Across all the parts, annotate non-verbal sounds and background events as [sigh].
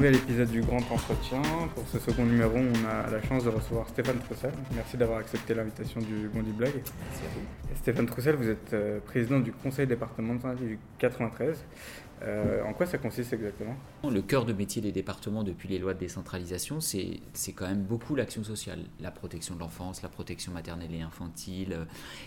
nouvel épisode du Grand Entretien. Pour ce second numéro, on a la chance de recevoir Stéphane Troussel. Merci d'avoir accepté l'invitation du Bondi Blog. Merci à vous. Stéphane Troussel, vous êtes euh, président du conseil départemental du 93. Euh, en quoi ça consiste exactement? Le cœur de métier des départements depuis les lois de décentralisation, c'est quand même beaucoup l'action sociale, la protection de l'enfance, la protection maternelle et infantile.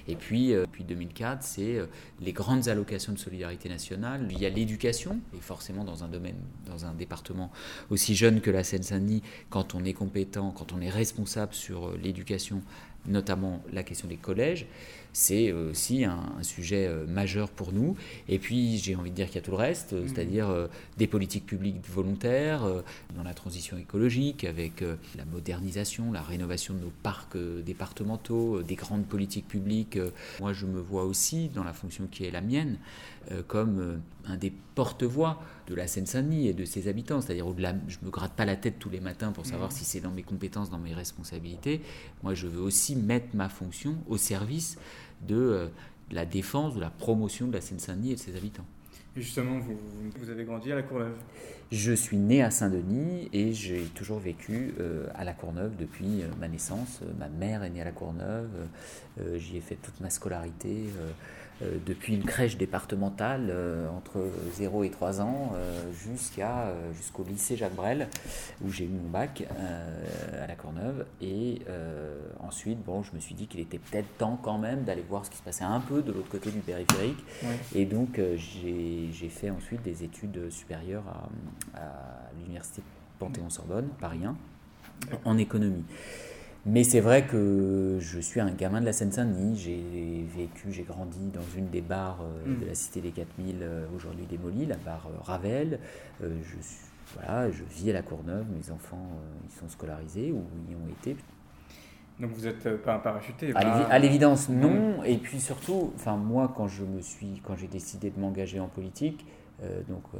Et puis, euh, depuis 2004, c'est euh, les grandes allocations de solidarité nationale. Il y a l'éducation, et forcément dans un domaine, dans un département aussi jeune que la Seine-Saint-Denis, quand on est compétent, quand on est responsable sur l'éducation, notamment la question des collèges c'est aussi un, sujet euh, majeur pour nous. Et puis, j'ai envie de dire qu'il y a tout le reste, euh, c'est-à-dire euh, des politiques publiques volontaires dans la transition écologique, avec la modernisation, la rénovation de nos parcs départementaux, des grandes politiques publiques. Moi, je me vois aussi, dans la fonction qui est la mienne, comme un des porte-voix de la Seine-Saint-Denis et de ses habitants. C'est-à-dire, au-delà, je ne me gratte pas la tête tous les matins pour savoir si c'est dans mes compétences, dans mes responsabilités. Moi, je veux aussi mettre ma fonction au service de euh, la défense, de la promotion de la Seine-Saint-Denis et de ses habitants. Et justement, vous, vous, avez grandi à La Courneuve? Je suis né à Saint-Denis et j'ai toujours vécu euh, à La Courneuve depuis euh, ma naissance. Ma mère est née à La Courneuve, j'y ai fait toute ma scolarité. Euh, depuis une crèche départementale euh, entre 0 et 3 ans euh, jusqu'à, jusqu'au lycée Jacques Brel, où j'ai eu mon bac à la Courneuve. Et ensuite, bon, je me suis dit qu'il était peut-être temps quand même d'aller voir ce qui se passait un peu de l'autre côté du périphérique. Et donc, j'ai, j'ai fait ensuite des études supérieures à, à l'université Panthéon-Sorbonne, Paris 1, en économie. Mais c'est vrai que je suis un gamin de la Seine-Saint-Denis. J'ai vécu, j'ai grandi dans une des bars euh, mm. de la Cité des 4000, euh, aujourd'hui démolie, la barre euh, Ravel. je, voilà, je vis à la Courneuve. Mes enfants, ils sont scolarisés ou y ont été. Donc vous n'êtes pas un parachuté À l'évidence, non. Et puis surtout, moi, quand je me suis, quand j'ai décidé de m'engager en politique, donc euh,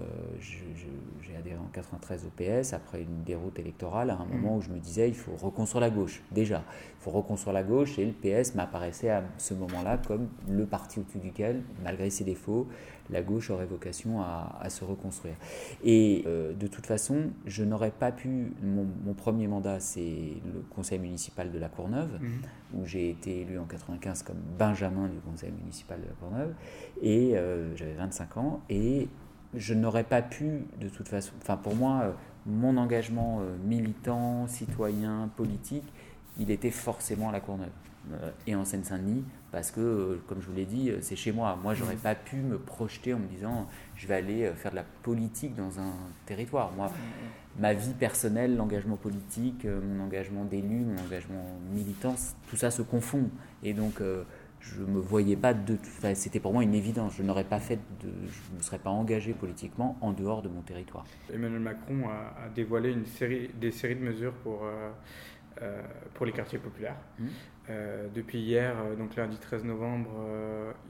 j'ai adhéré en 93 au PS après une déroute électorale à un moment mm. où je me disais il faut reconstruire la gauche déjà il faut reconstruire la gauche et le PS m'apparaissait à ce moment-là comme le parti au-dessus duquel malgré ses défauts la gauche aurait vocation à, se reconstruire et euh, de toute façon je n'aurais pas pu mon, premier mandat c'est le conseil municipal de la Courneuve mm. où j'ai été élu en 95 comme Benjamin du conseil municipal de la Courneuve et j'avais 25 ans et je n'aurais pas pu, de toute façon, enfin pour moi, euh, mon engagement euh, militant, citoyen, politique, il était forcément à la Courneuve euh, et en Seine-Saint-Denis, parce que, comme je vous l'ai dit, c'est chez moi. Moi, j'aurais pas pu me projeter en me disant, je vais aller faire de la politique dans un territoire. Moi, ma vie personnelle, l'engagement politique, mon engagement d'élu, mon engagement militant, tout ça se confond. Et donc, je me voyais pas de c'était pour moi une évidence je n'aurais pas fait de je ne me serais pas engagé politiquement en dehors de mon territoire Emmanuel Macron a, dévoilé une série des séries de mesures pour euh, euh, pour les quartiers populaires mmh. euh, depuis hier donc lundi 13 novembre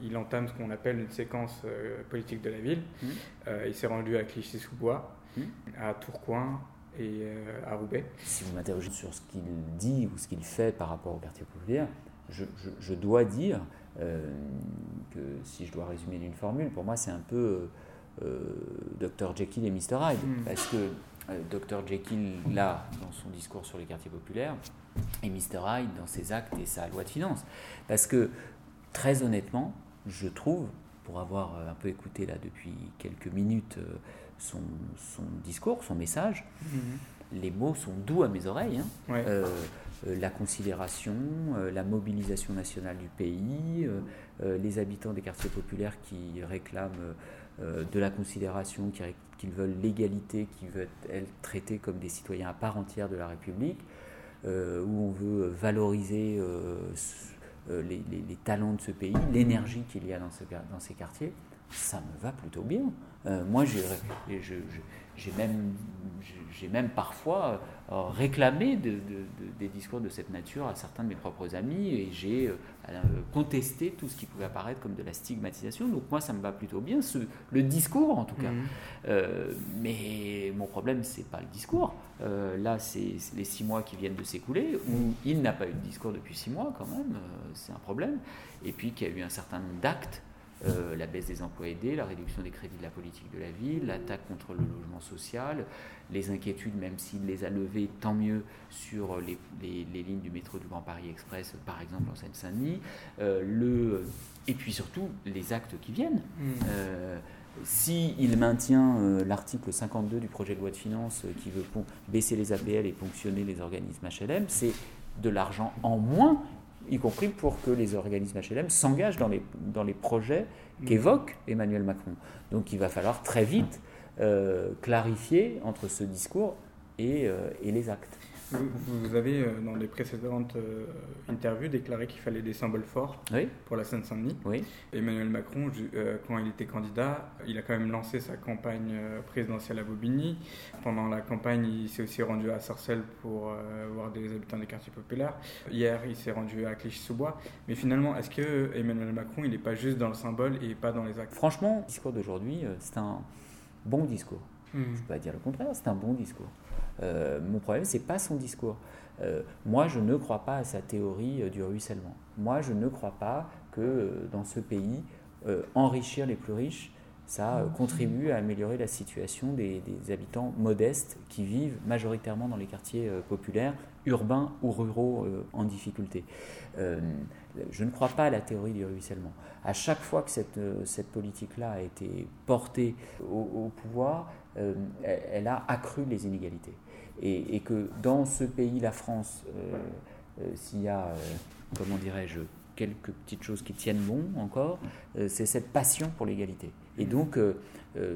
il entame ce qu'on appelle une séquence politique de la ville mmh. il s'est rendu à Clichy-sous-Bois mmh. à Tourcoing et à Roubaix. Si vous m'interrogez sur ce qu'il dit ou ce qu'il fait par rapport aux quartiers populaires, je, dois dire euh, que si je dois résumer d'une formule, pour moi c'est un peu euh, Dr Jekyll et Mr Hyde, hmm. parce que euh, Dr Jekyll là dans son discours sur les quartiers populaires et Mr Hyde dans ses actes et sa loi de finances, parce que très honnêtement, je trouve, pour avoir un peu écouté là depuis quelques minutes son, discours, son message, hmm. les mots sont doux à mes oreilles. Hein. Euh, la considération, euh, la mobilisation nationale du pays, euh, les habitants des quartiers populaires qui réclament de la considération, qui, veulent l'égalité, qui veulent être traités comme des citoyens à part entière de la République, où on veut valoriser les, talents de ce pays, l'énergie qu'il y a dans, ces quartiers, ça me va plutôt bien. moi, j'ai même, même parfois euh, réclamer des discours de cette nature à certains de mes propres amis et j'ai euh, euh, contesté tout ce qui pouvait apparaître comme de la stigmatisation. Donc moi, ça me va plutôt bien, ce, le discours en tout cas. Mhm. mais mon problème, c'est pas le discours. là, c'est les six mois qui viennent de s'écouler, où il n'a pas eu de discours depuis six mois quand même, c'est un problème. Et puis qu'il y a eu un certain nombre d'actes euh, la baisse des emplois aidés, la réduction des crédits de la politique de la ville, l'attaque contre le logement social, les inquiétudes, même s'il les a levées, tant mieux sur les, lignes du métro du Grand Paris Express, par exemple en Seine-Saint-Denis, euh, et puis surtout les actes qui viennent. Mmh. Euh, s'il maintient l'article 52 du projet de loi de finances qui veut baisser les APL et ponctionner les organismes HLM, c'est de l'argent en moins y compris pour que les organismes HLM s'engagent dans les, projets qu'évoque Emmanuel Macron. Donc il va falloir très vite euh, clarifier entre ce discours et, euh, et les actes. Vous, avez, euh, dans les précédentes euh, interviews, déclaré qu'il fallait des symboles forts pour la Seine-Saint-Denis. Emmanuel Macron, euh, quand il était candidat, il a quand même lancé sa campagne présidentielle à Bobigny. Pendant la campagne, il s'est aussi rendu à Sarcelles pour voir des habitants des quartiers populaires. Hier, il s'est rendu à Clichy-sous-Bois. Mais finalement, est-ce que Emmanuel Macron, il n'est pas juste dans le symbole et pas dans les actes? Franchement, le discours d'aujourd'hui, c'est un bon discours. Hmm. Je ne peux pas dire le contraire, c'est un bon discours. Euh, mon problème, c'est pas son discours. Euh, moi, je ne crois pas à sa théorie euh, du ruissellement. Moi, je ne crois pas que dans ce pays, enrichir les plus riches, ça contribue à améliorer la situation des, habitants modestes qui vivent majoritairement dans les quartiers populaires, urbains ou ruraux en difficulté. je ne crois pas à la théorie du ruissellement. À chaque fois que cette, cette politique-là a été portée au pouvoir, elle a accru les inégalités et, que dans ce pays, la France, euh, euh, s'il y a, euh, comment dirais-je, quelques petites choses qui tiennent bon encore, c'est cette passion pour l'égalité. Et donc,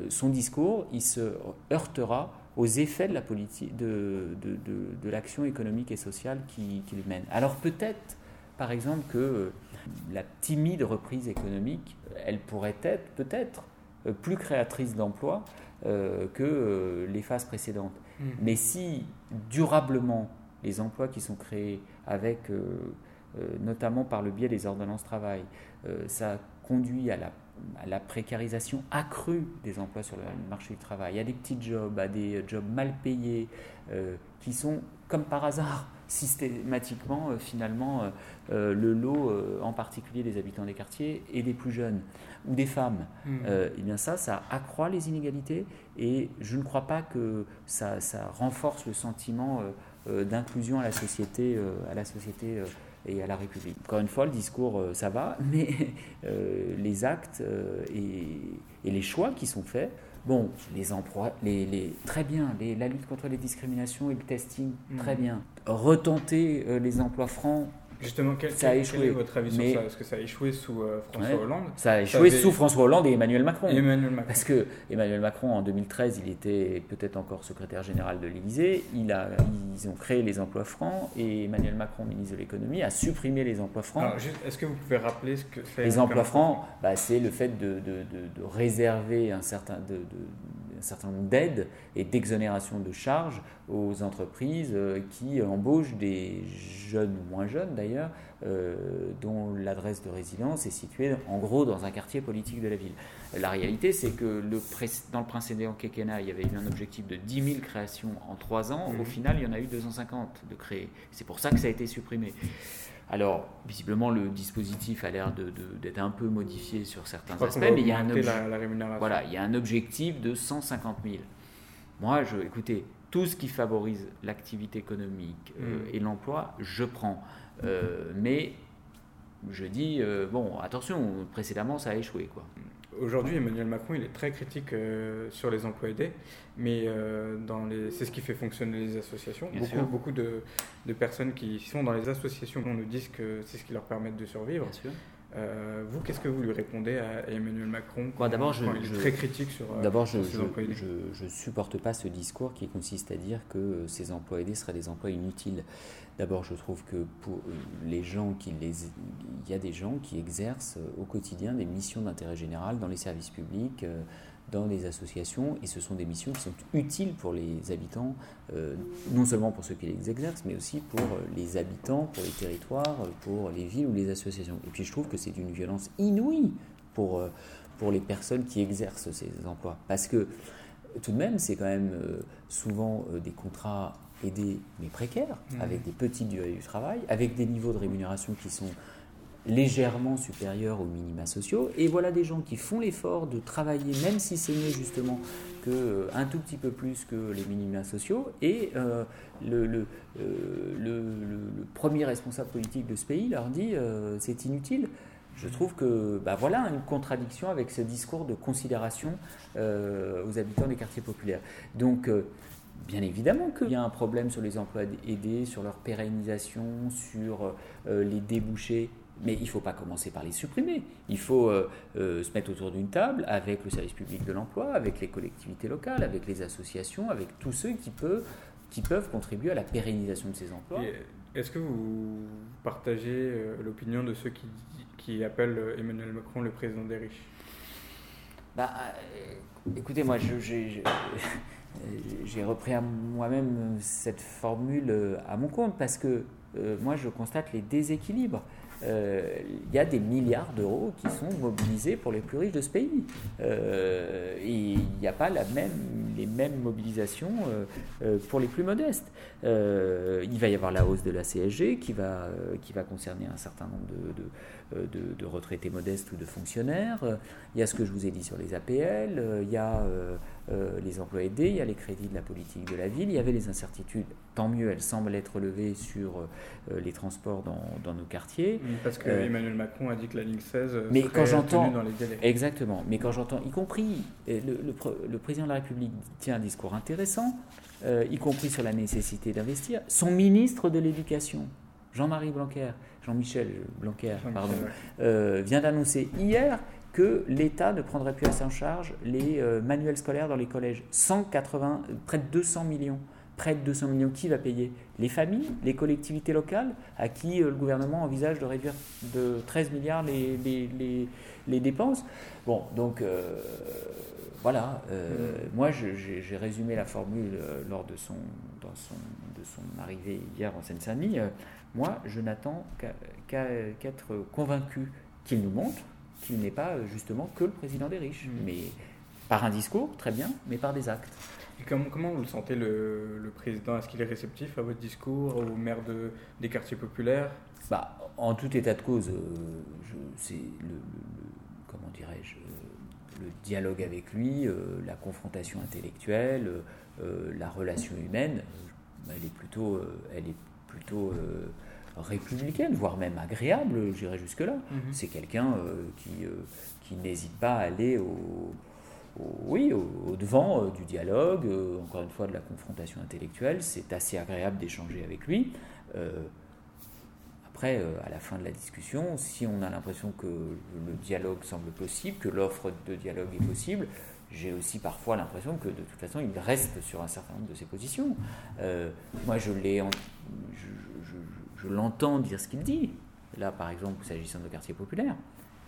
son discours, il se heurtera aux effets de l'action économique et sociale qu'il mène. Alors peut-être, par exemple, que la timide reprise économique, elle pourrait être peut-être plus créatrice d'emplois que les phases précédentes. Mm. Mais si durablement les emplois qui sont créés avec, euh, euh, notamment par le biais des ordonnances travail, euh, ça conduit à la, à la, précarisation accrue des emplois sur le marché du travail, à des petits jobs, à des jobs mal payés, qui sont, comme par hasard, [laughs] systématiquement finalement le lot en particulier des habitants des quartiers et des plus jeunes ou des femmes, mm. et eh bien ça, ça accroît les inégalités et je ne crois pas que ça, renforce le sentiment euh, euh, d'inclusion à la société, euh, à la société et à la République. Encore une fois, le discours, ça va, [laughs] mais les actes et, les choix qui sont faits, bon, les emplois, les, très bien, la lutte contre les discriminations et le testing, très mm. bien. Retenter les emplois francs, Justement, quel, ça a échoué. est votre avis sur ça Est-ce que ça a échoué sous euh, François Hollande Ça a échoué sous François Hollande et Emmanuel Macron. Emmanuel Macron. Parce que Emmanuel Macron, en 2013, il était peut-être encore secrétaire général de l'Élysée. Il a, ils ont créé les emplois francs et Emmanuel Macron, ministre de l'économie, a supprimé les emplois francs. Est-ce que vous pouvez rappeler ce que c'est Les emplois francs, bah, c'est le fait de, de, de, réserver un certain, un certain nombre d'aides et d'exonération de charges aux entreprises euh, qui embauchent des jeunes ou moins jeunes d'ailleurs, euh, dont l'adresse de résidence est située en gros dans un quartier politique de la ville. La réalité, c'est que le dans le précédent quinquennat, il y avait eu un objectif de 10 000 créations en 3 ans. Au mmh. final, il y en a eu 250 de créés. C'est pour ça que ça a été supprimé. Alors, visiblement, le dispositif a l'air d'être de, un peu modifié sur certains aspects, mais il y, a un voilà, il y a un objectif de 150 000. Moi, je, écoutez, tout ce qui favorise l'activité économique euh, mm. et l'emploi, je prends. Euh, mais je dis, euh, bon, attention, précédemment, ça a échoué. quoi. Aujourd'hui, Emmanuel Macron, il est très critique sur les emplois aidés, mais c'est ce qui fait fonctionner les associations. beaucoup, beaucoup de, de, personnes qui sont dans les associations nous disent que c'est ce qui leur permet de survivre. Bien sûr. Euh, vous, qu'est-ce que vous lui répondez à Emmanuel Macron quand, D'abord, je, il est très critique sur. Euh, d'abord, je ne supporte pas ce discours qui consiste à dire que ces emplois aidés seraient des emplois inutiles. D'abord, je trouve que pour les gens qui les, il y a des gens qui exercent au quotidien des missions d'intérêt général dans les services publics, euh, dans les associations et ce sont des missions qui sont utiles pour les habitants, euh, non seulement pour ceux qui les exercent, mais aussi pour euh, les habitants, pour les territoires, euh, pour les villes ou les associations. Et puis je trouve que c'est d'une violence inouïe pour, pour les personnes qui exercent ces emplois. Parce que tout de même, c'est quand même souvent des contrats aidés mais précaires, mmh. avec des petites durées du travail, avec des niveaux de rémunération qui sont légèrement supérieurs aux minima sociaux. Et voilà des gens qui font l'effort de travailler, même si c'est mieux justement que euh, un tout petit peu plus que les minima sociaux. Et euh, le, le, le, premier responsable politique de ce pays leur dit c'est inutile. Je trouve que bah voilà une contradiction avec ce discours de considération aux habitants des quartiers populaires. Donc Bien évidemment qu'il y a un problème sur les emplois aidés, sur leur pérennisation, sur euh, les débouchés, mais il ne faut pas commencer par les supprimer. Il faut euh, euh, se mettre autour d'une table avec le service public de l'emploi, avec les collectivités locales, avec les associations, avec tous ceux qui peuvent, qui peuvent contribuer à la pérennisation de ces emplois. Est-ce que vous partagez l'opinion de ceux qui, qui appellent Emmanuel Macron le président des riches? Bah, Écoutez, moi, je, j'ai repris moi-même cette formule euh, à mon compte parce que euh, moi je constate les déséquilibres. Euh, il y a des milliards d'euros qui sont mobilisés pour les plus riches de ce pays. et il n'y a pas la même, les mêmes mobilisations pour les plus modestes. il va y avoir la hausse de la CSG qui va, qui va concerner un certain nombre de euh, de, retraités modestes ou de fonctionnaires. Il y a ce que je vous ai dit sur les APL, euh, il y a euh, les emplois aidés, il y a les crédits de la politique de la ville, il y avait les incertitudes, tant mieux, elles semblent être levées sur les transports dans, nos quartiers. Parce que Emmanuel Macron a dit que la ligne 16 mais quand j'entends dans les délais. Exactement, mais quand j'entends, y compris le, le, président de la République tient un discours intéressant, y compris sur la nécessité d'investir, son ministre de l'Éducation, Jean-Marie Blanquer, Jean-Michel Blanquer, pardon, euh, vient d'annoncer hier que l'État ne prendrait plus à sa charge les euh, manuels scolaires dans les collèges. 180, près de 200 millions. Près de 200 millions, qui va payer? Les familles, les collectivités locales, à qui euh, le gouvernement envisage de réduire de 13 milliards les, les, les, dépenses. Bon, donc voilà, mm. moi j'ai résumé la formule lors de son, dans son, de son arrivée hier en Seine-Saint-Denis. Moi, je n'attends qu'être convaincu qu'il nous montre qu'il n'est pas justement que le président des riches. Mm. Mais par un discours, très bien, mais par des actes. Et comment, comment vous le sentez, le, président? Est-ce qu'il est réceptif à votre discours, au maire de, des quartiers populaires? Bah, En tout état de cause, euh, c'est le, comment dirais-je, le dialogue avec lui, euh, la confrontation intellectuelle, euh, la relation humaine, elle est plutôt, elle est plutôt euh, républicaine, voire même agréable, j'irais jusque-là. Mhm. C'est quelqu'un euh, qui, euh, qui n'hésite pas à aller au, oui, au, devant du dialogue, encore une fois de la confrontation intellectuelle. C'est assez agréable d'échanger avec lui. après, à la fin de la discussion, si on a l'impression que le dialogue semble possible, que l'offre de dialogue est possible, j'ai aussi parfois l'impression que de toute façon, il reste sur un certain nombre de ses positions. Euh, moi, je l'ai, l'entends dire ce qu'il dit. Là, par exemple, s'agissant de quartier populaire.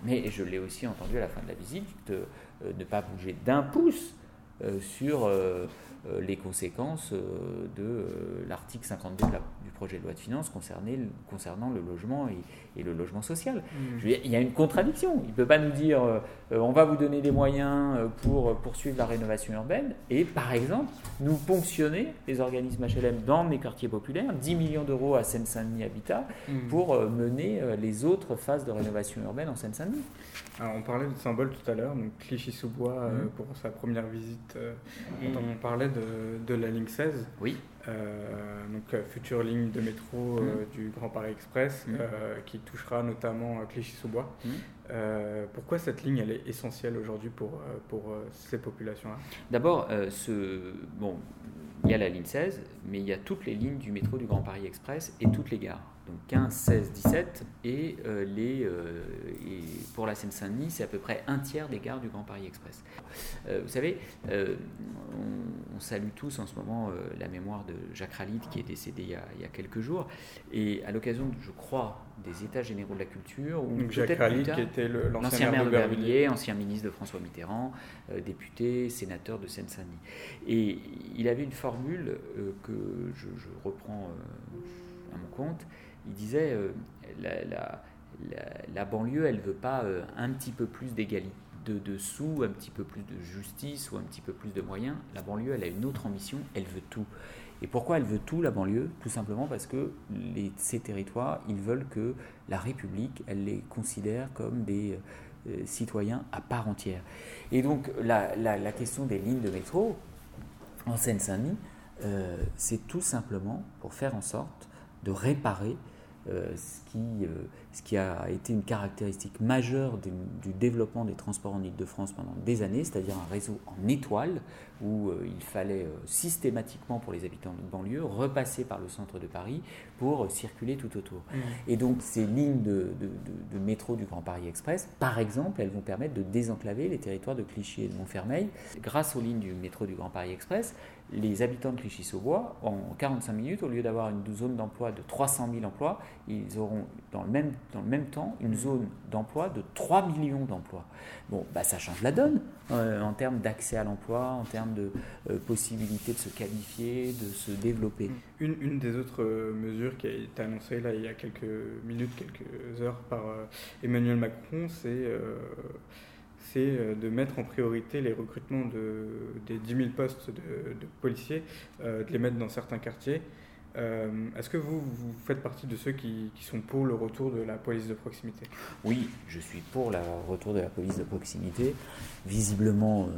Mais je l'ai aussi entendu à la fin de la visite de euh, ne pas bouger d'un pouce euh, sur les conséquences de l'article 52 du projet de loi de finances concernant le logement et, le logement social. Mmh. il y a une contradiction. Il ne peut pas nous dire on va vous donner des moyens pour poursuivre la rénovation urbaine et par exemple nous ponctionner les organismes HLM dans les quartiers populaires, 10 millions d'euros à Seine-Saint-Denis Habitat mmh. pour mener les autres phases de rénovation urbaine en Seine-Saint-Denis. on parlait de symbole tout à l'heure, donc Clichy-sous-Bois mmh. pour sa première visite. on parlait de, la ligne 16. Oui. Euh, donc euh, future ligne de métro euh, mm. du Grand Paris Express mm. qui touchera notamment Clichy-sous-Bois. Mm. pourquoi cette ligne elle est essentielle aujourd'hui pour, pour ces populations-là? D'abord, ce, bon, il y a la ligne 16, mais il y a toutes les lignes du métro du Grand Paris Express et toutes les gares. Donc 15, 16, 17 et, les, et pour la Seine-Saint-Denis, c'est à peu près un tiers des gares du Grand Paris Express. vous savez, on, salue tous en ce moment la mémoire de Jacques Ralit qui est décédé il y a, quelques jours. Et à l'occasion, je crois, des États généraux de la culture. Ou Jacques Ralit, qui était l'ancien maire, de Bervilliers, ancien ministre de François Mitterrand, euh, député, sénateur de Seine-Saint-Denis. Et il avait une formule euh, que je, reprends euh, à mon compte. Il disait la, la, banlieue, elle veut pas un petit peu plus d'égalité de dessous, un petit peu plus de justice ou un petit peu plus de moyens. La banlieue, elle a une autre ambition, elle veut tout. Et pourquoi elle veut tout, la banlieue? Tout simplement parce que les, ces territoires, ils veulent que la République, elle les considère comme des euh, citoyens à part entière. Et donc la, la, question des lignes de métro en Seine-Saint-Denis, euh, c'est tout simplement pour faire en sorte de réparer euh, ce, qui, euh, ce qui a été une caractéristique majeure du, développement des transports en Ile-de-France pendant des années, c'est-à-dire un réseau en étoile où euh, il fallait systématiquement pour les habitants de banlieue repasser par le centre de Paris pour circuler tout autour. Mmh. Et donc ces lignes de, de, métro du Grand Paris Express, par exemple, elles vont permettre de désenclaver les territoires de Clichy et de Montfermeil. Grâce aux lignes du métro du Grand Paris Express, les habitants de Clichy-sous-Bois, en 45 minutes, au lieu d'avoir une zone d'emploi de 300 000 emplois, ils auront dans le même, dans le même temps une zone d'emploi de 3 millions d'emplois. Bon, bah, ça change la donne euh, en termes d'accès à l'emploi, en termes de euh, possibilité de se qualifier, de se développer. Une, une des autres euh, mesures qui a été annoncée là, il y a quelques minutes, quelques heures par Emmanuel Macron, c'est c'est euh, de mettre en priorité les recrutements de, des 10 000 postes de, policiers, euh, de les mettre dans certains quartiers. Euh, est-ce que vous, vous faites partie de ceux qui, qui, sont pour le retour de la police de proximité? Oui, je suis pour le retour de la police de proximité. Visiblement,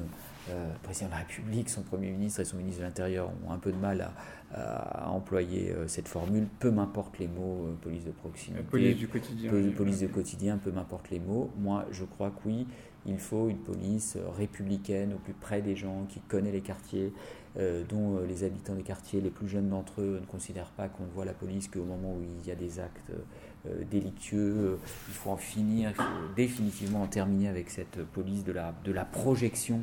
le président de la République, son Premier ministre et son ministre de l'Intérieur ont un peu de mal à, employer cette formule. Peu m'importe les mots, police de proximité. police du quotidien. police du quotidien, peu m'importe les mots. Moi, je crois que oui, il faut une police républicaine au plus près des gens, qui connaît les quartiers, euh, dont euh, les habitants des quartiers, les plus jeunes d'entre eux, ne considèrent pas qu'on voit la police qu'au moment où il y a des actes euh, délictueux. Il faut en finir, il faut définitivement en terminer avec cette police de la projection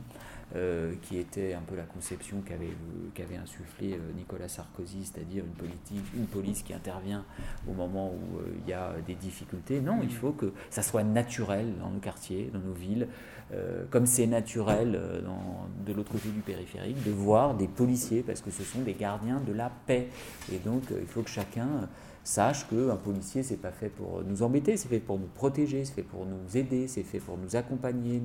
euh, qui était un peu la conception qu'avait, qu'avait insufflé euh, Nicolas Sarkozy, c'est-à-dire une, politique, une police qui intervient au moment où euh, il y a des difficultés. Non, il faut que ça soit naturel dans nos quartiers, dans nos villes, comme c'est naturel de l'autre côté du périphérique, de voir des policiers, parce que ce sont des gardiens de la paix. Et donc, il faut que chacun sache qu'un policier, c'est pas fait pour nous embêter, c'est fait pour nous protéger, c'est fait pour nous aider, c'est fait pour nous accompagner.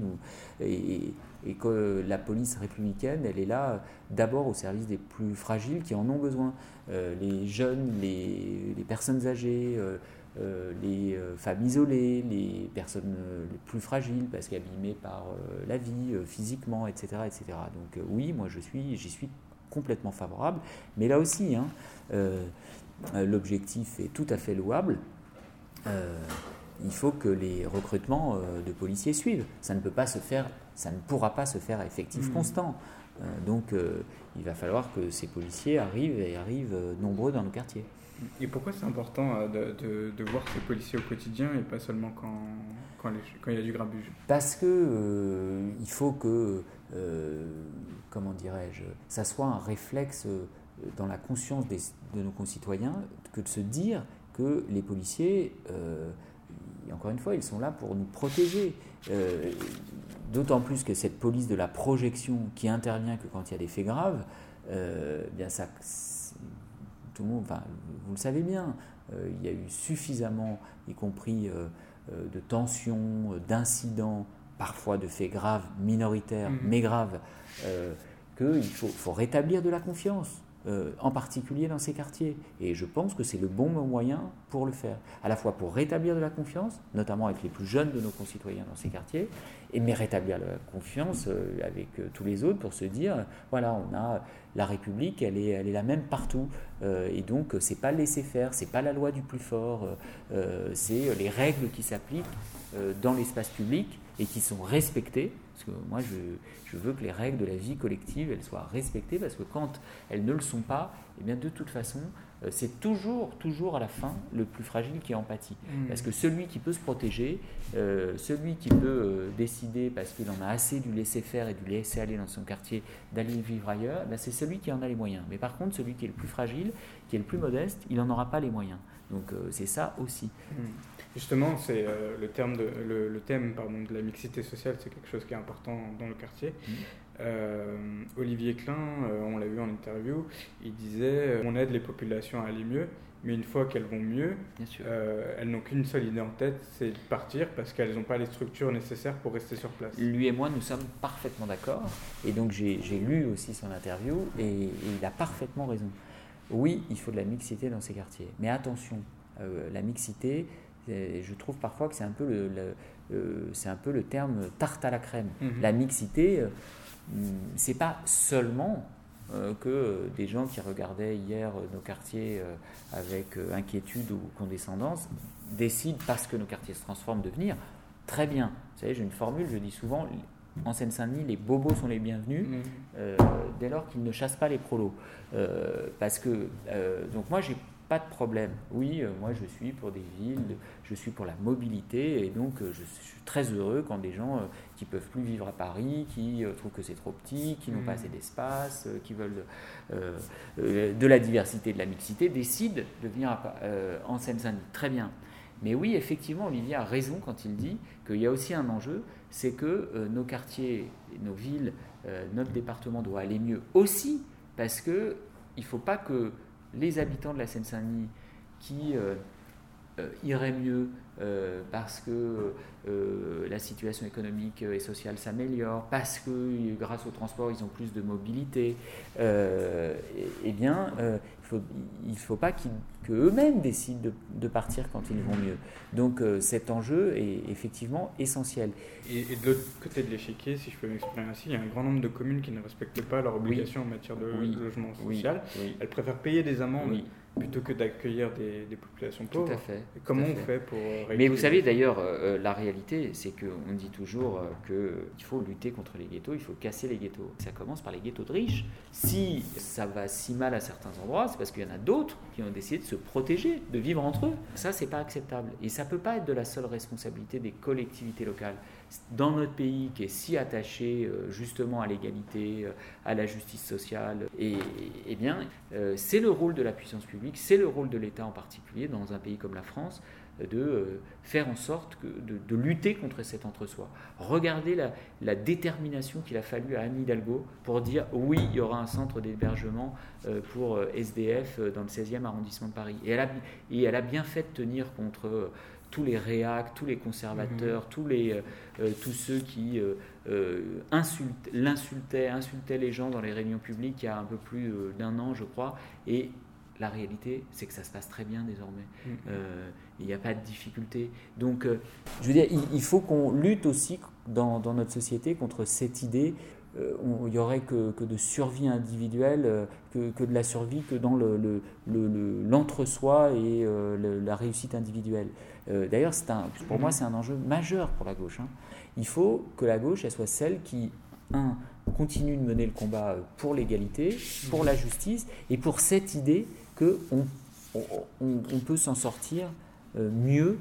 Que la police républicaine, elle est là d'abord au service des plus fragiles qui en ont besoin. Euh, les jeunes, les, personnes âgées, euh, euh, les femmes isolées, les personnes les plus fragiles parce qu'abîmées par la vie physiquement, etc., etc. Donc oui, moi je suis, j'y suis complètement favorable. Mais là aussi, hein, l'objectif est tout à fait louable. Il faut que les recrutements de policiers suivent. Ça ne peut pas se faire, ça ne pourra pas se faire à effectif mmh. constant. donc, il va falloir que ces policiers arrivent et arrivent nombreux dans nos quartiers. Et pourquoi c'est important de, de, voir ces policiers au quotidien et pas seulement quand, quand, quand il y a du grabuge? Parce que il faut que, comment dirais-je, ça soit un réflexe dans la conscience de nos concitoyens que de se dire que les policiers, euh, encore une fois, ils sont là pour nous protéger. Euh, d'autant plus que cette police de la projection qui intervient que quand il y a des faits graves, euh, bien ça, tout le monde, enfin, vous le savez bien, il y a eu suffisamment, y compris de tensions, d'incidents, parfois de faits graves, minoritaires, mmh. mais graves, qu'il faut, faut rétablir de la confiance. Euh, en particulier dans ces quartiers. Et je pense que c'est le bon moyen pour le faire, à la fois pour rétablir de la confiance, notamment avec les plus jeunes de nos concitoyens dans ces quartiers, et mais rétablir la confiance euh, avec euh, tous les autres pour se dire, voilà, on a la République, elle est, elle est la même partout, et donc c'est pas laisser faire, c'est pas la loi du plus fort, c'est les règles qui s'appliquent dans l'espace public et qui sont respectées parce que moi, je, je, veux que les règles de la vie collective, elles soient respectées, parce que quand elles ne le sont pas, eh bien, de toute façon, euh, c'est toujours, toujours à la fin le plus fragile qui empathie. Mmh. Parce que celui qui peut se protéger, euh, celui qui peut euh, décider, parce qu'il en a assez du laisser faire et du laisser aller dans son quartier, d'aller vivre ailleurs, eh c'est celui qui en a les moyens. Mais par contre, celui qui est le plus fragile, qui est le plus modeste, il n'en aura pas les moyens. Donc c'est ça aussi. Mmh. Justement, c'est euh, le, terme de, le, thème pardon, de la mixité sociale, c'est quelque chose qui est important dans le quartier. Mmh. Euh, Olivier Klein, euh, on l'a vu en interview, il disait on aide les populations à aller mieux, mais une fois qu'elles vont mieux, elles n'ont qu'une seule idée en tête, c'est de partir parce qu'elles n'ont pas les structures nécessaires pour rester sur place. Lui et moi, nous sommes parfaitement d'accord. Et donc j'ai lu aussi son interview et, et il a parfaitement raison. oui, il faut de la mixité dans ces quartiers. Mais attention, la mixité, je trouve parfois que c'est un peu le, c'est un peu le terme tarte à la crème. Mhm. La mixité, c'est pas seulement euh, que des gens qui regardaient hier nos quartiers euh, avec euh, inquiétude ou condescendance décident, parce que nos quartiers se transforment, de venir. Très bien. Vous savez, j'ai une formule, je dis souvent, en Seine-Saint-Denis, les bobos sont les bienvenus mmh. dès lors qu'ils ne chassent pas les prolos. parce que, donc moi, j'ai pas de problème. Oui, euh, moi je suis pour des villes, je suis pour la mobilité et donc euh, je suis très heureux quand des gens euh, qui peuvent plus vivre à Paris, qui trouvent que c'est trop petit, qui n'ont pas mm. assez d'espace, qui veulent de la diversité, de la mixité, décident de venir en Seine-Saint-Denis. Très bien. Mais oui, effectivement, Olivier a raison quand il dit qu'il y a aussi un enjeu, c'est que nos quartiers, nos villes, notre département doit aller mieux aussi parce que il ne faut pas que les habitants de la Seine-Saint-Denis qui euh, euh, iraient mieux euh, parce que la situation économique et sociale s'améliore, parce que grâce au transport ils ont plus de mobilité, eh bien il ne faut pas qu'eux-mêmes décident de, partir quand ils vont mieux. Donc cet enjeu est effectivement essentiel. Et, de l'autre côté de l'échiquier, si je peux m'exprimer ainsi, il y a un grand nombre de communes qui ne respectent pas leurs obligations en matière de, logement social. Elles préfèrent payer des amendes plutôt que d'accueillir des, populations pauvres. Tout à fait. comment on fait pour Mais vous savez d'ailleurs, euh, euh, la réalité, c'est qu'on dit toujours euh, qu'il faut lutter contre les ghettos, il faut casser les ghettos. Ça commence par les ghettos de riches. Si ça va si mal à certains endroits, c'est parce qu'il y en a d'autres qui ont décidé de se protéger, de vivre entre eux. Ça, c'est pas acceptable. Et ça peut pas être de la seule responsabilité des collectivités locales dans notre pays qui est si attaché euh, justement à l'égalité, euh, à la justice sociale, et, eh bien, euh, c'est le rôle de la puissance publique, c'est le rôle de l'État en particulier dans un pays comme la France de faire en sorte de, lutter contre cet entre-soi. Regardez la, détermination qu'il a fallu à Anne Hidalgo pour dire oui, il y aura un centre d'hébergement pour SDF dans le 16e arrondissement de Paris. Et elle a, et elle a bien fait de tenir contre tous les réacs, tous les conservateurs, mhm. tous, les, euh, euh, tous ceux qui euh, l'insultaient, insultaient les gens dans les réunions publiques il y a un peu plus d'un an, je crois. Et la réalité, c'est que ça se passe très bien désormais. Mhm. il n'y a pas de difficulté. Donc, je veux dire, il, faut qu'on lutte aussi dans, dans, notre société contre cette idée il n'y aurait que, de survie individuelle, que, que, de la survie que dans l'entre-soi le, le, et la réussite individuelle. Euh, d'ailleurs, pour moi, c'est un enjeu majeur pour la gauche. Hein. Il faut que la gauche, elle soit celle qui, un, continue de mener le combat euh, pour l'égalité, pour la justice, et pour cette idée qu'on on, peut s'en sortir euh, mieux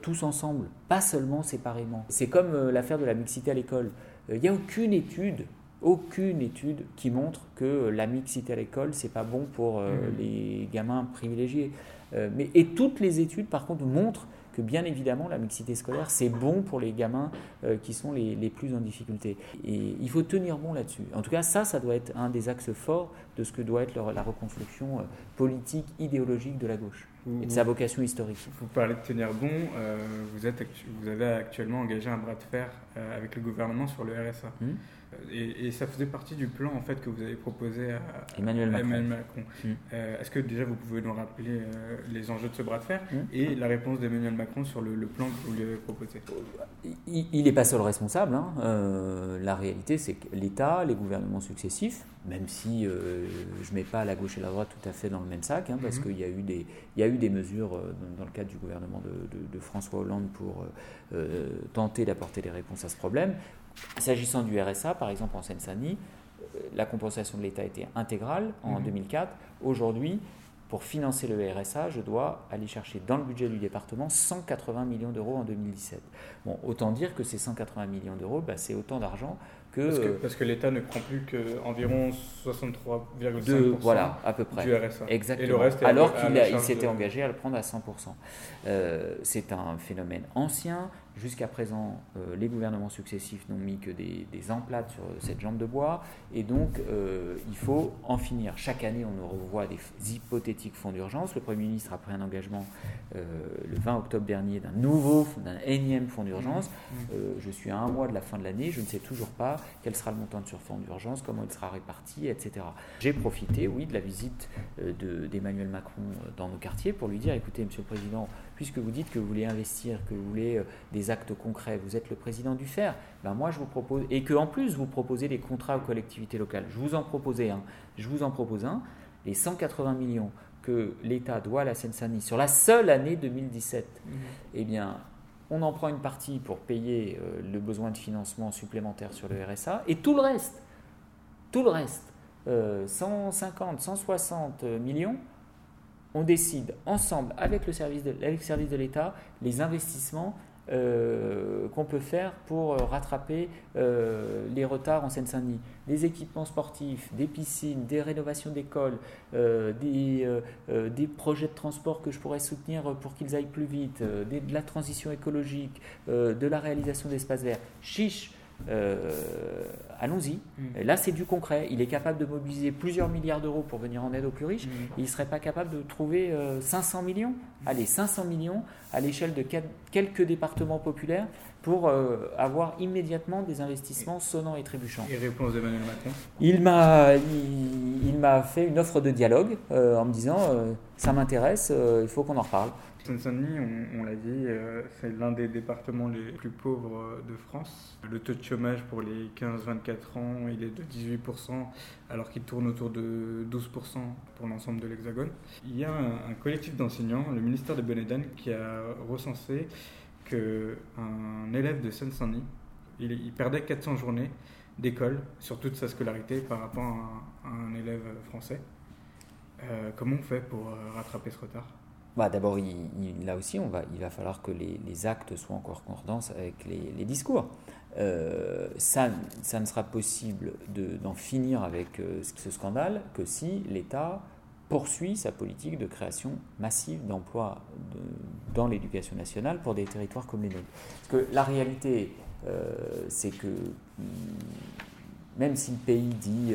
tous ensemble, pas seulement séparément. C'est comme l'affaire de la mixité à l'école. Il n'y a aucune étude, aucune étude qui montre que la mixité à l'école, c'est pas bon pour mmh. les gamins privilégiés. Euh, mais, et toutes les études, par contre, montrent que bien évidemment, la mixité scolaire, c'est bon pour les gamins euh, qui sont les, les, plus en difficulté. Et il faut tenir bon là-dessus. En tout cas, ça, ça doit être un des axes forts de ce que doit être la reconstruction euh, politique, idéologique de la gauche et de sa vocation historique. Vous parlez de tenir bon, vous, êtes, vous avez actuellement engagé un bras de fer avec le gouvernement sur le RSA. Hum. Et, ça faisait partie du plan en fait que vous avez proposé à Emmanuel Macron. Hum. Euh, est-ce que déjà vous pouvez nous rappeler euh, les enjeux de ce bras de fer hum. et la réponse d'Emmanuel Macron sur le, plan que vous lui avez proposé? Il n'est pas seul responsable. Hein. Euh, la réalité, c'est que l'État, les gouvernements successifs, même si je ne mets pas la gauche et la droite tout à fait dans le même sac, hein, parce qu'il y, a eu des, il y a eu des mesures dans, le cadre du gouvernement de François Hollande pour tenter d'apporter des réponses à ce problème. S'agissant du RSA, par exemple en Seine-Saint-Denis, euh, la compensation de l'État était intégrale en 2004. Mhm. Aujourd'hui, pour financer le RSA, je dois aller chercher dans le budget du département 180 millions d'euros en 2017. Bon, autant dire que ces 180 millions d'euros, bah, c'est autant d'argent que, parce que, l'État ne prend plus qu'environ 63,5% voilà, à peu près. du RSA. Exactement. Et le reste Alors qu'il s'était engagé à le prendre à 100%. Euh, c'est un phénomène ancien. Jusqu'à présent, euh, les gouvernements successifs n'ont mis que des, emplâtres sur cette jambe de bois, et donc euh, il faut en finir. Chaque année, on nous revoit des hypothétiques fonds d'urgence. Le Premier ministre a pris un engagement euh, le 20 octobre dernier d'un nouveau, d'un énième fonds d'urgence. Mmh. je suis à un mois de la fin de l'année, je ne sais toujours pas quel sera le montant de ce fonds d'urgence, comment il sera réparti, etc. J'ai profité, oui, de la visite d'Emmanuel Macron dans nos quartiers pour lui dire, écoutez, Monsieur le Président, puisque vous dites que vous voulez investir, que vous voulez des actes concrets, vous êtes le président du FER, ben moi je vous propose, et que en plus vous proposez des contrats aux collectivités locales, je vous en proposais un, je vous en propose un, les 180 millions que l'État doit à la Seine-Saint-Denis sur la seule année 2017, mmh. eh bien on en prend une partie pour payer euh, le besoin de financement supplémentaire sur le RSA, et tout le reste, tout le reste, 150, euh, 160 millions, on décide ensemble avec le service de, avec le service de l'État les investissements euh, qu'on peut faire pour euh, rattraper euh, les retards en Seine-Saint-Denis. Des équipements sportifs, des piscines, des rénovations d'écoles, des, des, projets de transport que je pourrais soutenir pour qu'ils aillent plus vite, de la transition écologique, de la réalisation d'espaces verts. Chiche euh, allons-y. Mm. Là, c'est du concret. Il est capable de mobiliser plusieurs milliards d'euros pour venir en aide aux plus riches. Mm. il ne serait pas capable de trouver 500 euh, millions? Allez, 500 millions à l'échelle de quelques départements populaires pour euh, avoir immédiatement des investissements sonnants et trébuchants. Et réponse d'Emmanuel Macron Il m'a il, m'a fait une offre de dialogue en me disant ça m'intéresse, il faut qu'on en reparle. Seine-Saint-Denis, on, l'a dit, euh, c'est l'un des départements les plus pauvres euh, de France. Le taux de chômage pour les 15-24 ans, il est de 18%, alors qu'il tourne autour de 12% pour l'ensemble de l'Hexagone. Il y a un, collectif d'enseignants, le ministère de Bonnedan, qui a recensé qu'un élève de Seine-Saint-Denis, il, perdait 400 journées d'école sur toute sa scolarité par rapport à un, élève français. Euh, comment on fait pour rattraper ce retard? Bah, D'abord, là aussi, il va falloir que les, actes soient en concordance avec les, discours. Euh, ça, ne sera possible d'en finir avec euh, ce scandale que si l'État poursuit sa politique de création massive d'emplois dans l'éducation nationale pour des territoires comme les nôtres. Parce que la réalité, euh, c'est que hmm, même si le pays dit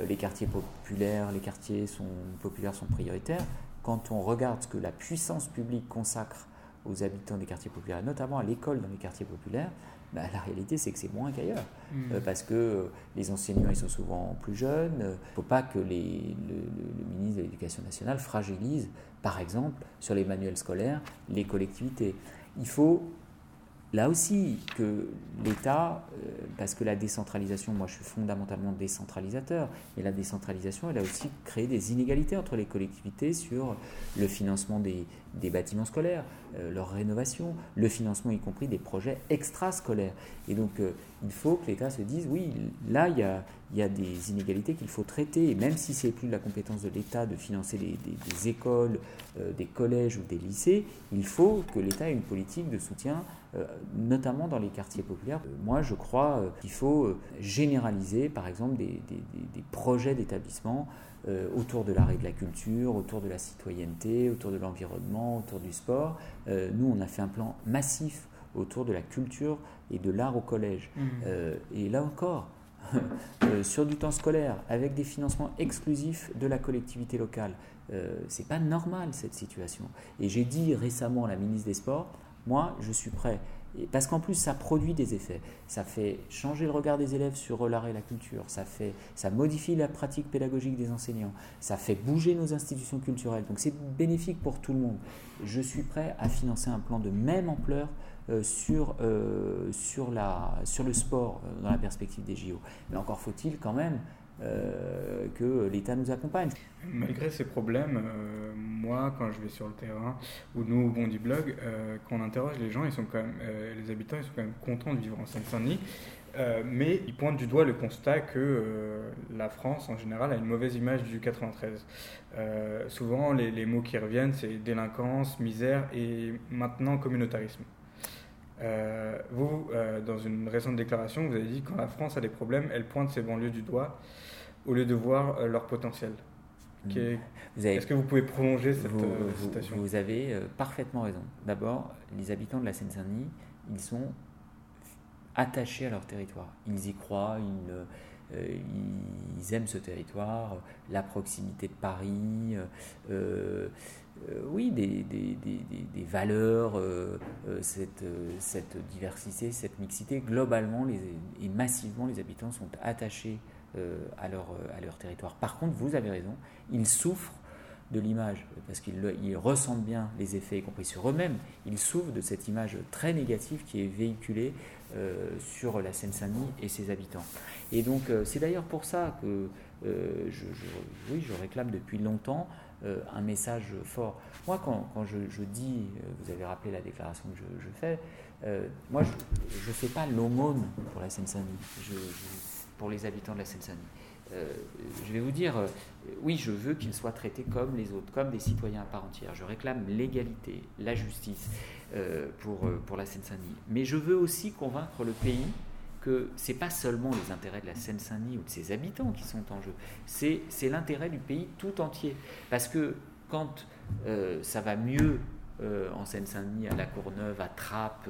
les quartiers populaires, les quartiers sont, populaires sont prioritaires, quand on regarde ce que la puissance publique consacre aux habitants des quartiers populaires, notamment à l'école dans les quartiers populaires, bah, la réalité c'est que c'est moins qu'ailleurs. Hmm. Euh, parce que euh, les enseignants ils sont souvent plus jeunes. Il ne faut pas que les, le, ministre de l'Éducation nationale fragilise, par exemple, sur les manuels scolaires, les collectivités. Il faut là aussi que l'État, euh, parce que la décentralisation, moi je suis fondamentalement décentralisateur, et la décentralisation, elle a aussi créé des inégalités entre les collectivités sur le financement des, bâtiments scolaires, euh, leur rénovation, le financement y compris des projets extrascolaires. Et donc euh, il faut que l'État se dise, oui, là il y a, des inégalités qu'il faut traiter, même si c'est plus la compétence de l'État de financer des, écoles, des collèges ou des lycées, il faut que l'État ait une politique de soutien, notamment dans les quartiers populaires. moi je crois qu'il faut généraliser par exemple des, des projets d'établissement euh, autour de l'art et de la culture, autour de la citoyenneté, autour de l'environnement, autour du sport. Euh, nous, on a fait un plan massif autour de la culture et de l'art au collège. Mmh. Euh, et là encore, [laughs] sur du temps scolaire, avec des financements exclusifs de la collectivité locale, c'est pas normal cette situation. Et j'ai dit récemment à la ministre des Sports, moi, je suis prêt parce qu'en plus, ça produit des effets. Ça fait changer le regard des élèves sur l'art et la culture. Ça, fait, ça modifie la pratique pédagogique des enseignants. Ça fait bouger nos institutions culturelles. Donc c'est bénéfique pour tout le monde. Je suis prêt à financer un plan de même ampleur euh, sur, euh, sur le sport euh, dans la perspective des JO. Mais encore faut-il quand même euh, que l'État nous accompagne. Malgré ces problèmes, euh, moi, quand je vais sur le terrain, ou nous, au Blog, euh, quand on interroge les gens, ils sont quand même, les habitants, ils sont quand même contents de vivre en Seine-Saint-Denis. mais ils pointent du doigt le constat que la France, en général, a une mauvaise image du 93. souvent, les, mots qui reviennent, c'est délinquance, misère et maintenant communautarisme. Vous, dans une récente déclaration, vous avez dit quand la France a des problèmes, elle pointe ses banlieues du doigt au lieu de voir euh, leur potentiel. Hmm. Est-ce que vous pouvez prolonger cette vous, euh, citation? Vous avez euh, parfaitement raison. D'abord, les habitants de la Seine-Saint-Denis ils sont attachés à leur territoire. Ils y croient, ils, euh, ils aiment ce territoire, la proximité de Paris, euh, euh, oui, des, des, des, des valeurs, cette, diversité, cette mixité. Globalement et massivement, les habitants sont attachés à, leur, territoire. Par contre, vous avez raison, ils souffrent de l'image, parce qu'ils ressentent bien les effets, y compris sur eux-mêmes. Ils souffrent de cette image très négative qui est véhiculée euh, sur la Seine-Saint-Denis et ses habitants. Et donc, euh, c'est d'ailleurs pour ça que euh, oui, je réclame depuis longtemps un message fort. Moi, quand, je, dis, vous avez rappelé la déclaration que je, fais, moi, je ne fais pas l'aumône pour la Seine-Saint-Denis, pour les habitants de la Seine-Saint-Denis. Euh, je vais vous dire, euh, oui, je veux qu'ils soient traités comme les autres, comme des citoyens à part entière. Je réclame l'égalité, la justice euh, pour, pour la Seine-Saint-Denis. Mais je veux aussi convaincre le pays que ce n'est pas seulement les intérêts de la Seine-Saint-Denis ou de ses habitants qui sont en jeu, c'est l'intérêt du pays tout entier. Parce que quand ça va mieux en Seine-Saint-Denis, à La Courneuve, à Trappes,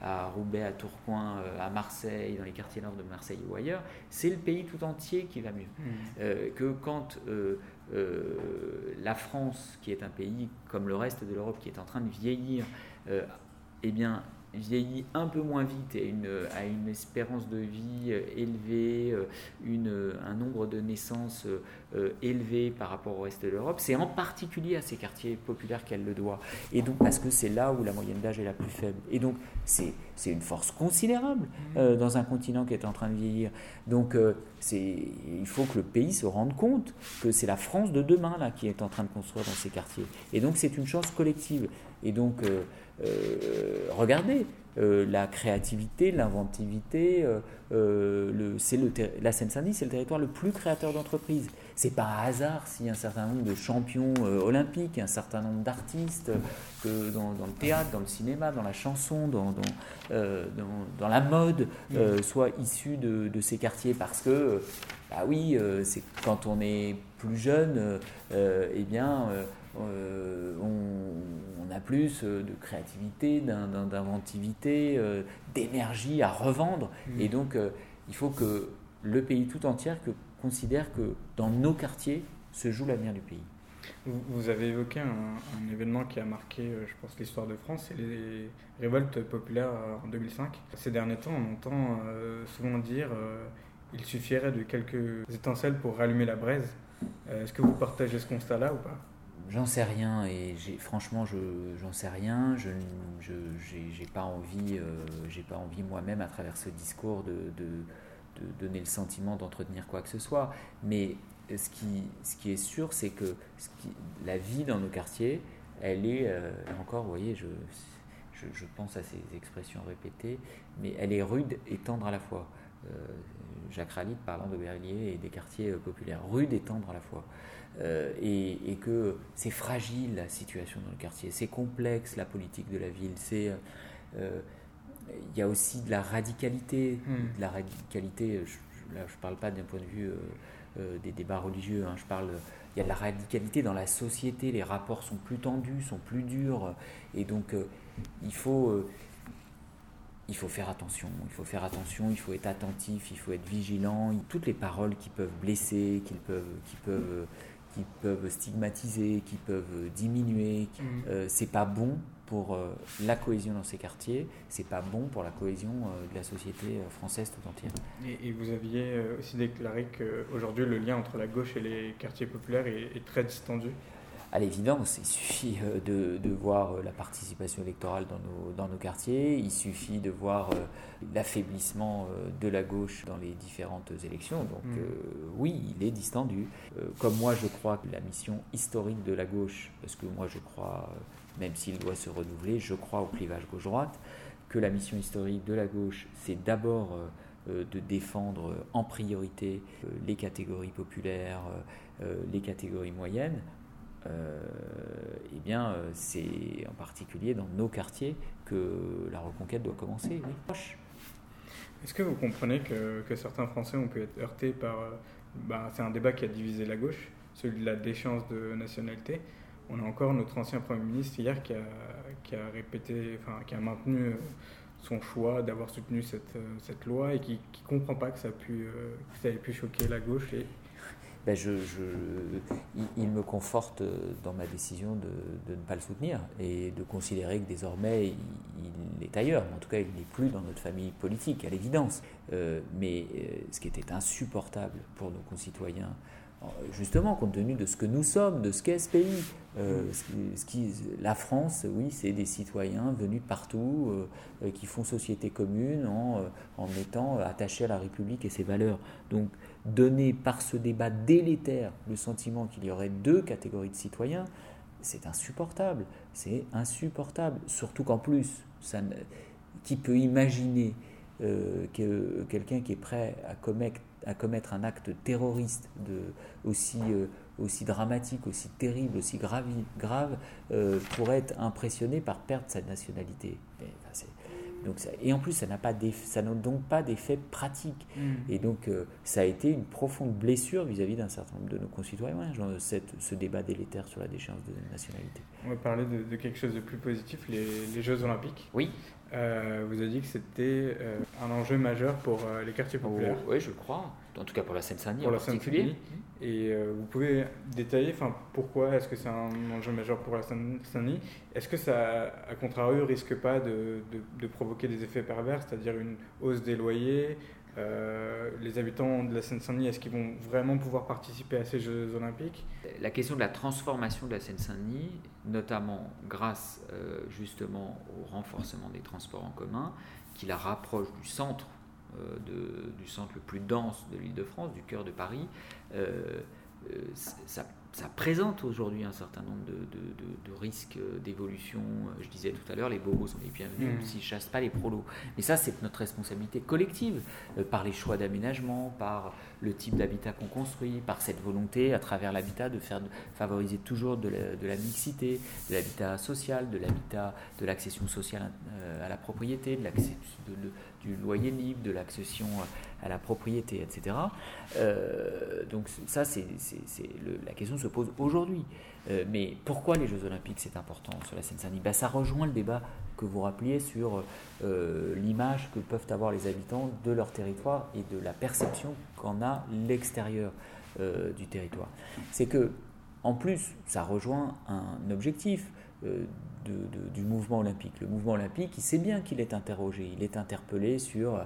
à Roubaix, à Tourcoing, euh, à Marseille, dans les quartiers nord de Marseille ou ailleurs, c'est le pays tout entier qui va mieux. Mmh. Euh, que quand euh, la France, qui est un pays comme le reste de l'Europe, qui est en train de vieillir, eh bien, vieillit un peu moins vite et une, a une espérance de vie euh, élevée, euh, une, euh, un nombre de naissances élevé par rapport au reste de l'Europe, c'est en particulier à ces quartiers populaires qu'elle le doit. Et donc, parce que c'est là où la moyenne d'âge est la plus faible. Et donc, c'est une force considérable mmh. dans un continent qui est en train de vieillir. Donc, c'est il faut que le pays se rende compte que c'est la France de demain là, qui est en train de construire dans ces quartiers. Et donc, c'est une chance collective. Et donc, euh, regardez, euh, la créativité, l'inventivité, euh, le, le la Seine-Saint-Denis, c'est le territoire le plus créateur d'entreprises. C'est pas un hasard si un certain nombre de champions olympiques, un certain nombre d'artistes, que dans, le théâtre, dans le cinéma, dans la chanson, dans, dans, dans, la mode, soient issus de, de, ces quartiers. Parce que, bah oui, c'est quand on est plus jeune, eh bien, on on a plus euh, de créativité, d'inventivité, euh, d'énergie à revendre. Mm. Et donc, euh, il faut que le pays tout entier considère que dans nos quartiers se joue l'avenir du pays. Vous avez évoqué un, événement qui a marqué, je pense, l'histoire de France, c'est les révoltes populaires en 2005. Ces derniers temps, on entend souvent dire il suffirait de quelques étincelles pour rallumer la braise. Est-ce que vous partagez ce constat-là ou pas? J'en sais rien et franchement, je j'en sais rien. Je n'ai pas envie, euh, j'ai pas envie moi-même à travers ce discours de, de, donner le sentiment d'entretenir quoi que ce soit. Mais ce qui, ce qui est sûr, c'est que ce qui, la vie dans nos quartiers, elle est euh, encore, vous voyez, je, je, pense à ces expressions répétées, mais elle est rude et tendre à la fois. Euh, Jacques Ralit parlant de Berlier et des quartiers populaires, rude et tendre à la fois. Euh, et, que c'est fragile la situation dans le quartier, c'est complexe la politique de la ville, c'est euh, il y a aussi de la radicalité, hmm. de la radicalité. Je, là, je parle pas d'un point de vue euh, des débats religieux, hein, je parle il y a de la radicalité dans la société, les rapports sont plus tendus, sont plus durs, et donc il faut il faut faire attention, il faut faire attention, il faut être attentif, il faut être vigilant. Toutes les paroles qui peuvent blesser, qui peuvent, qui peuvent qui peuvent stigmatiser, qui peuvent diminuer. Mmh. Euh, c'est pas bon pour euh, la cohésion dans ces quartiers, c'est pas bon pour la cohésion euh, de la société française tout entière. Et, vous aviez aussi déclaré qu'aujourd'hui le lien entre la gauche et les quartiers populaires est très distendu à l'évidence, il suffit euh, de, voir euh, la participation électorale dans nos, dans nos quartiers, il suffit de voir euh, l'affaiblissement de la gauche dans les différentes élections. Donc mm. oui, il est distendu. Comme moi, je crois que la mission historique de la gauche, parce que moi je crois, même s'il doit se renouveler, je crois au clivage gauche-droite, que la mission historique de la gauche, c'est d'abord de défendre en priorité les catégories populaires, les catégories moyennes, eh bien, euh, c'est en particulier dans nos quartiers que la reconquête doit commencer. Est-ce que vous comprenez que, que, certains Français ont pu être heurtés par... Euh, bah, c'est un débat qui a divisé la gauche, celui de la déchéance de nationalité. On a encore notre ancien Premier ministre hier qui a, qui a répété, enfin, qui a maintenu son choix d'avoir soutenu cette, cette, loi et qui ne comprend pas que ça, a pu, ça ait pu choquer la gauche et ben il, me conforte dans ma décision de, ne pas le soutenir et de considérer que désormais il, est ailleurs. En tout cas, il n'est plus dans notre famille politique, à l'évidence. Euh, mais euh, ce qui était insupportable pour nos concitoyens, justement compte tenu de ce que nous sommes, de ce qu'est ce pays, euh, la France, oui, c'est des citoyens venus de partout qui font société commune en, en étant attachés à la République et ses valeurs. Donc, donner par ce débat délétère le sentiment qu'il y aurait deux catégories de citoyens, c'est insupportable. C'est insupportable. Surtout qu'en plus, qui peut imaginer euh, que quelqu'un qui est prêt à commettre, un acte terroriste euh, aussi dramatique, aussi terrible, aussi grave, grave euh, pourrait être impressionné par perdre sa nationalité donc et en plus, ça n'a pas ça n'a donc pas d'effet pratique. Mm. Et donc, euh, ça a été une profonde blessure vis-à-vis d'un certain nombre de nos concitoyens, genre, cette, ce débat délétère sur la déchéance de nationalité. On va parler de, quelque chose de plus positif, les, les Jeux Olympiques. Oui. Euh, vous avez dit que c'était euh, un enjeu majeur pour les quartiers populaires. Oh, oui, je crois. En tout cas pour la Seine-Saint-Denis en particulier. Et vous pouvez détailler pourquoi est-ce que c'est un enjeu majeur pour la Seine-Saint-Denis Est-ce que ça, à contrario, risque pas de, de, de provoquer des effets pervers, c'est-à-dire une hausse des loyers? Euh, les habitants de la Seine-Saint-Denis, est-ce qu'ils vont vraiment pouvoir participer à ces Jeux olympiques? La question de la transformation de la Seine-Saint-Denis, notamment grâce euh, justement au renforcement des transports en commun, qui la rapproche du centre, euh, de, du centre le plus dense de l'île de France, du cœur de Paris, ça ça présente aujourd'hui un certain nombre de, risques d'évolution. Je disais tout à l'heure, les bobos sont les bienvenus mmh. s'ils ne chassent pas les prolos. Mais ça, c'est notre responsabilité collective, euh, par les choix d'aménagement, par le type d'habitat qu'on construit, par cette volonté, à travers l'habitat, de faire favoriser toujours de la, mixité, de l'habitat social, de l'habitat, de l'accession sociale euh, à la propriété, de du loyer libre, de l'accession à la propriété, etc. Euh, donc ça, c'est, la question se pose aujourd'hui. Euh, mais pourquoi les Jeux Olympiques, c'est important sur la Seine-Saint-Denis ben, Ça rejoint le débat que vous rappeliez sur euh, l'image que peuvent avoir les habitants de leur territoire et de la perception qu'en a l'extérieur du territoire. C'est que, en plus, ça rejoint un objectif. du mouvement olympique. Le mouvement olympique, il sait bien qu'il est interrogé, il est interpellé sur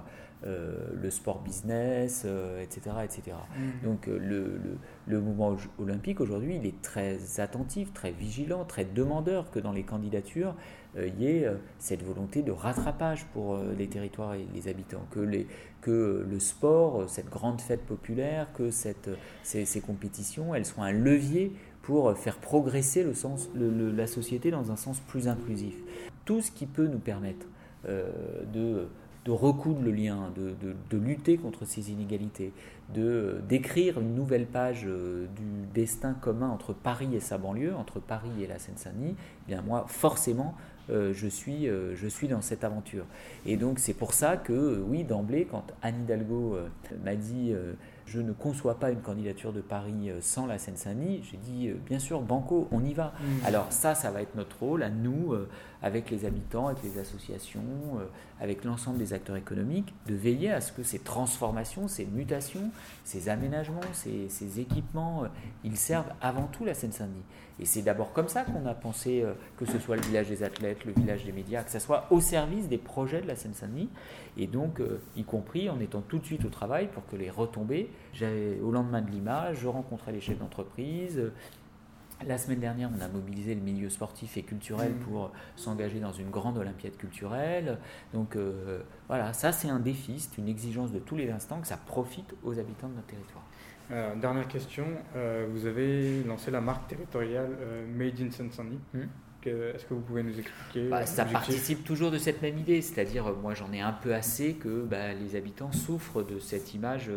euh, le sport business, etc. Euh, etc. Mm. Donc euh, le, le, mouvement olympique aujourd'hui, il est très attentif, très vigilant, très demandeur que dans les candidatures, il y ait cette volonté de rattrapage pour les territoires et les habitants, que, les, que le sport, cette grande fête populaire, que cette, ces, compétitions, elles soient un levier pour faire progresser le sens, la société dans un sens plus inclusif. Tout ce qui peut nous permettre de de recoudre le lien, de, lutter contre ces inégalités, de d'écrire une nouvelle page euh, du destin commun entre Paris et sa banlieue, entre Paris et la Seine-Saint-Denis, eh bien moi, forcément, euh, je, suis, euh, je suis dans cette aventure. Et donc c'est pour ça que, oui, d'emblée, quand Anne Hidalgo m'a dit je ne conçois pas une candidature de Paris euh, sans la Seine-Saint-Denis. J'ai dit, euh, bien sûr, Banco, on y va. Mm. Alors ça, ça va être notre rôle à nous, euh, avec les habitants, avec les associations, avec l'ensemble des acteurs économiques, de veiller à ce que ces transformations, ces mutations, ces aménagements, ces, équipements, ils servent avant tout la Seine-Saint-Denis. Et c'est d'abord comme ça qu'on a pensé que ce soit le village des athlètes, le village des médias, que ce soit au service des projets de la Seine-Saint-Denis, et donc y compris en étant tout de suite au travail pour que les retombées au lendemain de l'image, je rencontrais les chefs d'entreprise. La semaine dernière, on a mobilisé le milieu sportif et culturel mmh. pour s'engager dans une grande olympiade culturelle. Donc euh, voilà, ça c'est un défi, c'est une exigence de tous les instants que ça profite aux habitants de notre territoire. Euh, dernière question, euh, vous avez lancé la marque territoriale Made in Seine-Saint-Denis. Mmh. Est-ce que vous pouvez nous expliquer bah, Ça participe toujours de cette même idée, c'est-à-dire moi j'en ai un peu assez que bah, les habitants souffrent de cette image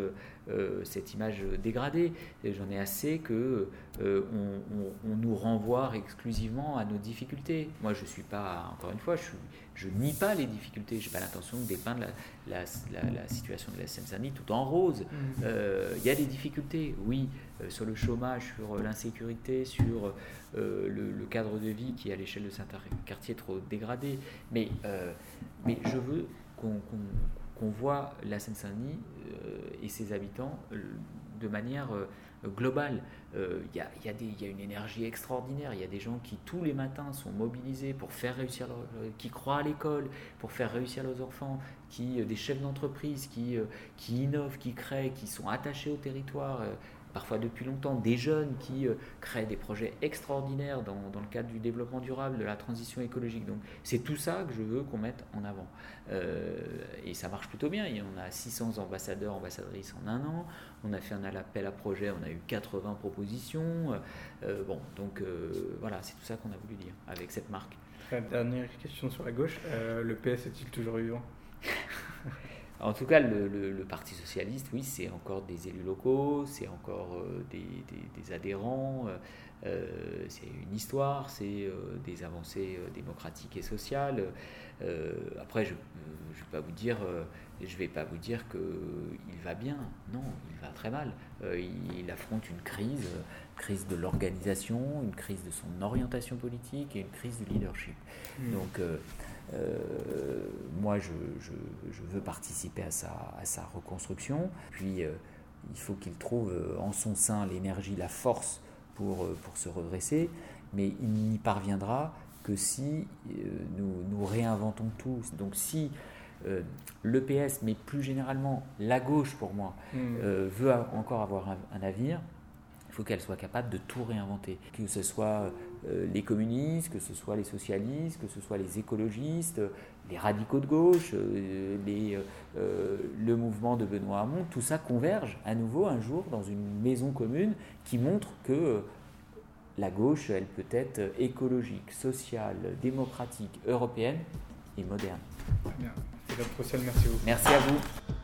cette image dégradée. J'en ai assez que on, nous renvoie exclusivement à nos difficultés. Moi, je suis pas, encore une fois, je, je nie pas les difficultés. J'ai pas l'intention de dépeindre la, la, situation de la Seine-Saint-Denis tout en rose. Mmh. Il y a des difficultés, oui, sur le chômage, sur l'insécurité, sur le, cadre de vie qui, à l'échelle de certains quartiers, est trop dégradé. Mais, mais je veux qu'on voit la Seine-Saint-Denis euh, et ses habitants euh, de manière euh, globale. Il y, a une énergie extraordinaire. Il y a des gens qui tous les matins sont mobilisés pour faire réussir, qui croient à l'école, pour faire réussir leurs enfants, qui, des chefs d'entreprise qui, qui innovent, qui créent, qui sont attachés au territoire parfois depuis longtemps, des jeunes qui euh, créent des projets extraordinaires dans, dans, le cadre du développement durable, de la transition écologique. Donc c'est tout ça que je veux qu'on mette en avant. Euh, et ça marche plutôt bien. On a 600 ambassadeurs, ambassadrices en un an. On a fait un appel à projet, on a eu 80 propositions. Euh, bon, donc voilà, c'est tout ça qu'on a voulu dire avec cette marque. dernière question sur la gauche, le PS est-il toujours vivant? [laughs] En tout cas, le, Parti socialiste, oui, c'est encore des élus locaux, c'est encore euh, des, adhérents, euh, euh, c'est une histoire, c'est des avancées démocratiques et sociales. après, je ne vais pas vous dire, je vais pas vous dire qu'il va bien. Non, il va très mal. il, affronte une crise, crise de l'organisation, une crise de son orientation politique et une crise du leadership. Hmm. Donc moi, je, veux participer à sa, reconstruction. Puis, euh, il faut qu'il trouve euh, en son sein l'énergie, la force pour, pour se redresser. Mais il n'y parviendra que si nous, nous réinventons tout. Donc, si le PS, mais plus généralement la gauche pour moi, hmm. veut encore avoir un navire, il faut qu'elle soit capable de tout réinventer. Que ce soit euh, les communistes, que ce soit les socialistes, que ce soit les écologistes, les radicaux de gauche, euh, les, euh, le mouvement de Benoît Hamon, tout ça converge à nouveau un jour dans une maison commune qui montre que la gauche, elle peut être écologique, sociale, démocratique, européenne et moderne. Bien. Merci. Merci à vous.